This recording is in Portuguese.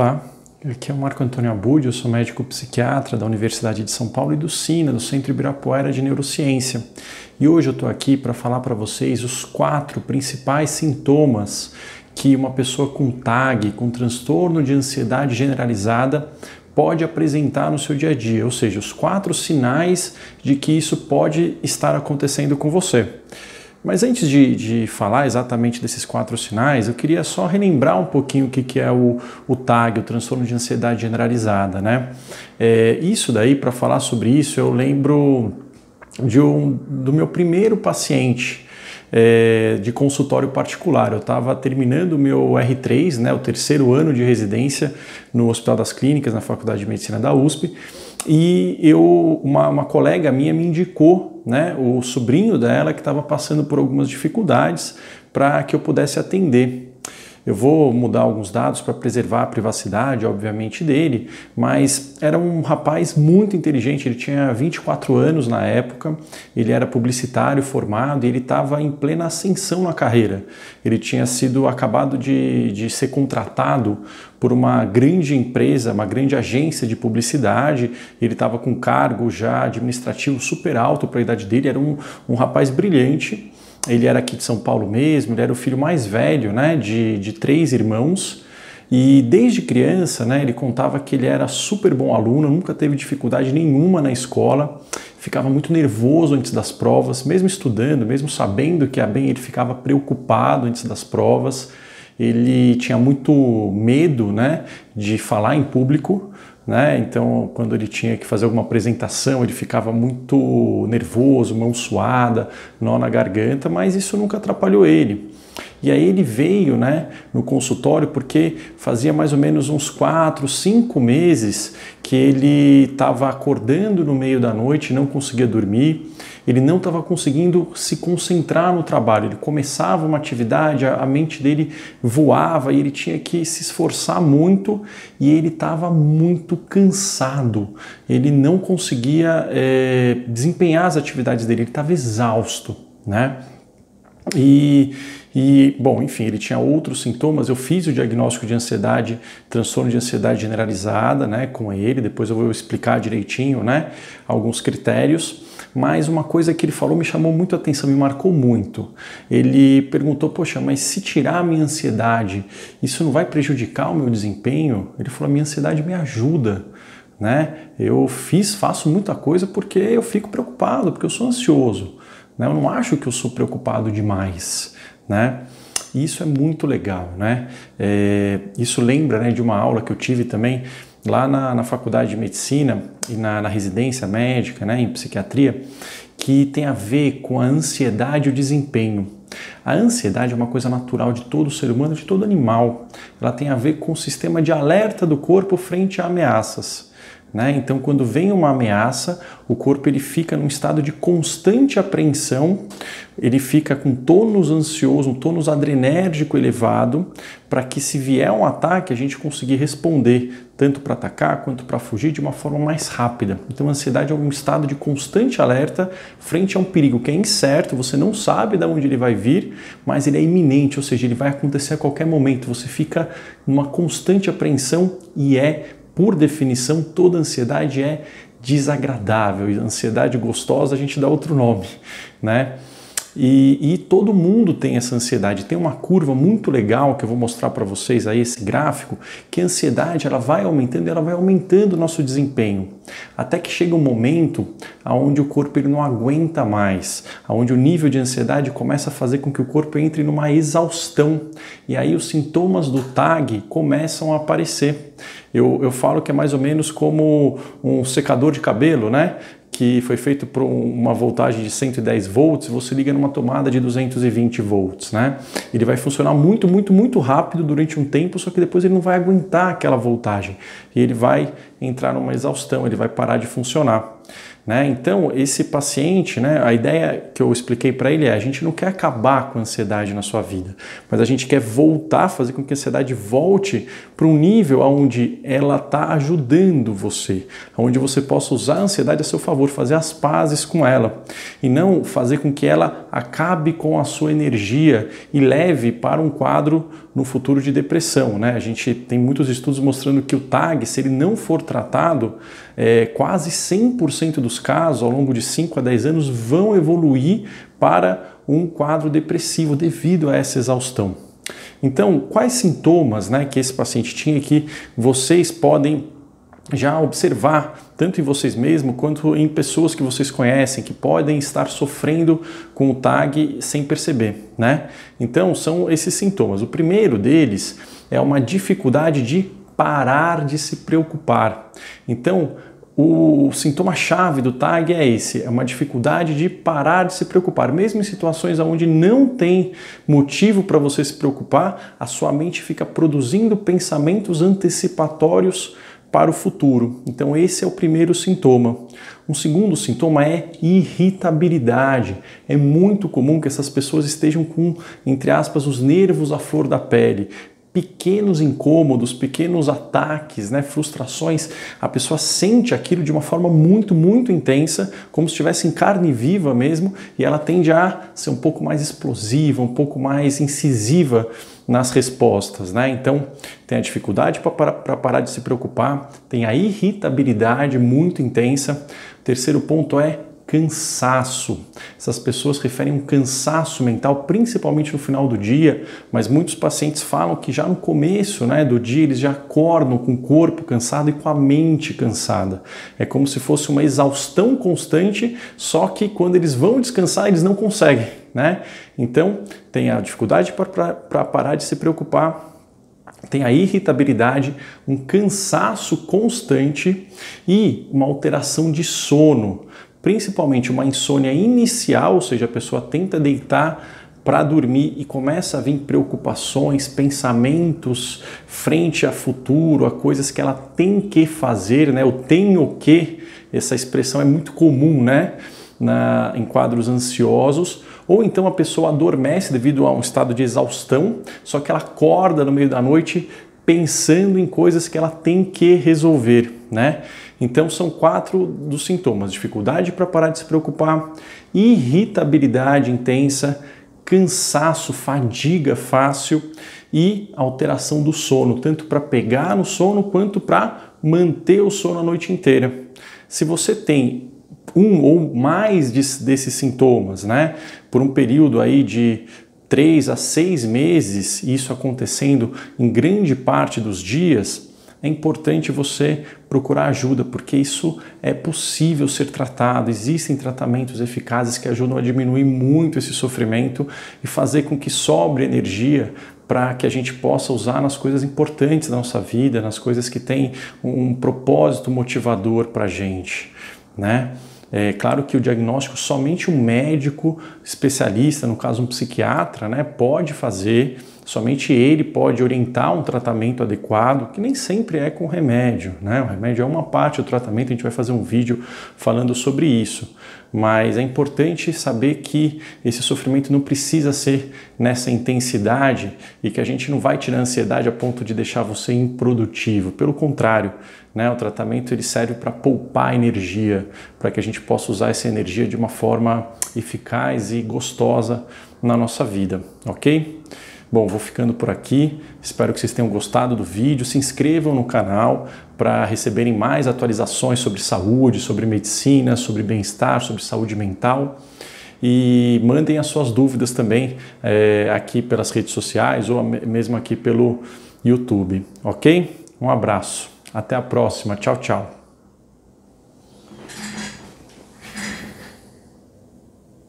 Olá, aqui é o Marco Antônio Abud, eu sou médico psiquiatra da Universidade de São Paulo e do SINA, do Centro Ibirapuera de Neurociência. E hoje eu estou aqui para falar para vocês os quatro principais sintomas que uma pessoa com TAG, com transtorno de ansiedade generalizada, pode apresentar no seu dia a dia, ou seja, os quatro sinais de que isso pode estar acontecendo com você. Mas antes de, de, falar exatamente desses quatro sinais, eu queria só relembrar um pouquinho o que, que é o, o TAG, o transtorno de ansiedade generalizada, né? É, isso daí, para falar sobre isso, eu lembro de um, do meu primeiro paciente é, de consultório particular. Eu estava terminando o meu R3, né, o terceiro ano de residência no Hospital das Clínicas, na Faculdade de Medicina da USP, e eu, uma, uma colega minha me indicou né, o sobrinho dela que estava passando por algumas dificuldades para que eu pudesse atender. Eu vou mudar alguns dados para preservar a privacidade, obviamente, dele, mas era um rapaz muito inteligente, ele tinha 24 anos na época, ele era publicitário formado e ele estava em plena ascensão na carreira. Ele tinha sido acabado de, de ser contratado por uma grande empresa, uma grande agência de publicidade, ele estava com cargo já administrativo super alto para a idade dele, era um, um rapaz brilhante ele era aqui de São Paulo mesmo, ele era o filho mais velho né, de, de três irmãos. E desde criança, né, ele contava que ele era super bom aluno, nunca teve dificuldade nenhuma na escola, ficava muito nervoso antes das provas, mesmo estudando, mesmo sabendo que ia bem, ele ficava preocupado antes das provas. Ele tinha muito medo, né, de falar em público, né? Então, quando ele tinha que fazer alguma apresentação, ele ficava muito nervoso, mão suada, nó na garganta, mas isso nunca atrapalhou ele. E aí ele veio né, no consultório porque fazia mais ou menos uns quatro, cinco meses que ele estava acordando no meio da noite, não conseguia dormir, ele não estava conseguindo se concentrar no trabalho. Ele começava uma atividade, a mente dele voava e ele tinha que se esforçar muito e ele estava muito cansado. Ele não conseguia é, desempenhar as atividades dele, ele estava exausto, né? E, e, bom, enfim, ele tinha outros sintomas. Eu fiz o diagnóstico de ansiedade, transtorno de ansiedade generalizada, né, com ele. Depois eu vou explicar direitinho, né, alguns critérios. Mas uma coisa que ele falou me chamou muito a atenção, me marcou muito. Ele perguntou: Poxa, mas se tirar a minha ansiedade, isso não vai prejudicar o meu desempenho? Ele falou: A minha ansiedade me ajuda. Né? Eu fiz, faço muita coisa porque eu fico preocupado, porque eu sou ansioso. Né? Eu não acho que eu sou preocupado demais, né? isso é muito legal, né? É, isso lembra né, de uma aula que eu tive também lá na, na faculdade de medicina e na, na residência médica, né, em psiquiatria, que tem a ver com a ansiedade e o desempenho. A ansiedade é uma coisa natural de todo ser humano, de todo animal. Ela tem a ver com o sistema de alerta do corpo frente a ameaças. Né? Então, quando vem uma ameaça, o corpo ele fica num estado de constante apreensão, ele fica com tônus ansioso, um tônus adrenérgico elevado, para que se vier um ataque a gente conseguir responder, tanto para atacar quanto para fugir de uma forma mais rápida. Então, a ansiedade é um estado de constante alerta frente a um perigo que é incerto, você não sabe de onde ele vai vir, mas ele é iminente, ou seja, ele vai acontecer a qualquer momento. Você fica numa constante apreensão e é por definição, toda ansiedade é desagradável. E ansiedade gostosa a gente dá outro nome, né? E, e, todo mundo tem essa ansiedade. Tem uma curva muito legal que eu vou mostrar para vocês aí, esse gráfico, que a ansiedade ela vai aumentando e ela vai aumentando o nosso desempenho. Até que chega um momento onde o corpo ele não aguenta mais, onde o nível de ansiedade começa a fazer com que o corpo entre numa exaustão. E aí os sintomas do TAG começam a aparecer. Eu, eu falo que é mais ou menos como um secador de cabelo, né? Que foi feito por uma voltagem de 110 volts, você liga numa tomada de 220 volts, né? Ele vai funcionar muito, muito, muito rápido durante um tempo, só que depois ele não vai aguentar aquela voltagem e ele vai entrar numa exaustão, ele vai parar de funcionar. Né? Então, esse paciente, né, a ideia que eu expliquei para ele é: a gente não quer acabar com a ansiedade na sua vida, mas a gente quer voltar, fazer com que a ansiedade volte para um nível onde ela está ajudando você, onde você possa usar a ansiedade a seu favor, fazer as pazes com ela e não fazer com que ela acabe com a sua energia e leve para um quadro no futuro de depressão. Né? A gente tem muitos estudos mostrando que o TAG, se ele não for tratado, é, quase 100% dos casos, ao longo de 5 a 10 anos, vão evoluir para um quadro depressivo devido a essa exaustão. Então, quais sintomas né, que esse paciente tinha que vocês podem já observar, tanto em vocês mesmos quanto em pessoas que vocês conhecem, que podem estar sofrendo com o TAG sem perceber, né? Então, são esses sintomas. O primeiro deles é uma dificuldade de parar de se preocupar. Então, o sintoma-chave do TAG é esse: é uma dificuldade de parar de se preocupar. Mesmo em situações onde não tem motivo para você se preocupar, a sua mente fica produzindo pensamentos antecipatórios para o futuro. Então, esse é o primeiro sintoma. Um segundo sintoma é irritabilidade. É muito comum que essas pessoas estejam com, entre aspas, os nervos à flor da pele pequenos incômodos, pequenos ataques, né, frustrações, a pessoa sente aquilo de uma forma muito, muito intensa, como se estivesse em carne viva mesmo, e ela tende a ser um pouco mais explosiva, um pouco mais incisiva nas respostas, né? Então, tem a dificuldade para parar de se preocupar, tem a irritabilidade muito intensa. O terceiro ponto é cansaço. Essas pessoas referem um cansaço mental, principalmente no final do dia, mas muitos pacientes falam que já no começo né, do dia eles já acordam com o corpo cansado e com a mente cansada. É como se fosse uma exaustão constante, só que quando eles vão descansar eles não conseguem. Né? Então, tem a dificuldade para parar de se preocupar, tem a irritabilidade, um cansaço constante e uma alteração de sono principalmente uma insônia inicial, ou seja, a pessoa tenta deitar para dormir e começa a vir preocupações, pensamentos frente a futuro, a coisas que ela tem que fazer, né? O tenho que, essa expressão é muito comum, né? Na, em quadros ansiosos, ou então a pessoa adormece devido a um estado de exaustão, só que ela acorda no meio da noite pensando em coisas que ela tem que resolver, né? Então são quatro dos sintomas: dificuldade para parar de se preocupar, irritabilidade intensa, cansaço, fadiga fácil e alteração do sono, tanto para pegar no sono quanto para manter o sono a noite inteira. Se você tem um ou mais desses sintomas, né, por um período aí de três a seis meses, isso acontecendo em grande parte dos dias, é importante você procurar ajuda, porque isso é possível ser tratado. Existem tratamentos eficazes que ajudam a diminuir muito esse sofrimento e fazer com que sobre energia para que a gente possa usar nas coisas importantes da nossa vida, nas coisas que têm um propósito motivador para a gente, né? É claro que o diagnóstico somente um médico especialista, no caso um psiquiatra, né, pode fazer Somente ele pode orientar um tratamento adequado, que nem sempre é com remédio, né? O remédio é uma parte do tratamento, a gente vai fazer um vídeo falando sobre isso. Mas é importante saber que esse sofrimento não precisa ser nessa intensidade e que a gente não vai tirar a ansiedade a ponto de deixar você improdutivo. Pelo contrário, né? O tratamento ele serve para poupar energia, para que a gente possa usar essa energia de uma forma eficaz e gostosa na nossa vida, ok? Bom, vou ficando por aqui. Espero que vocês tenham gostado do vídeo. Se inscrevam no canal para receberem mais atualizações sobre saúde, sobre medicina, sobre bem-estar, sobre saúde mental. E mandem as suas dúvidas também é, aqui pelas redes sociais ou mesmo aqui pelo YouTube, ok? Um abraço. Até a próxima. Tchau, tchau.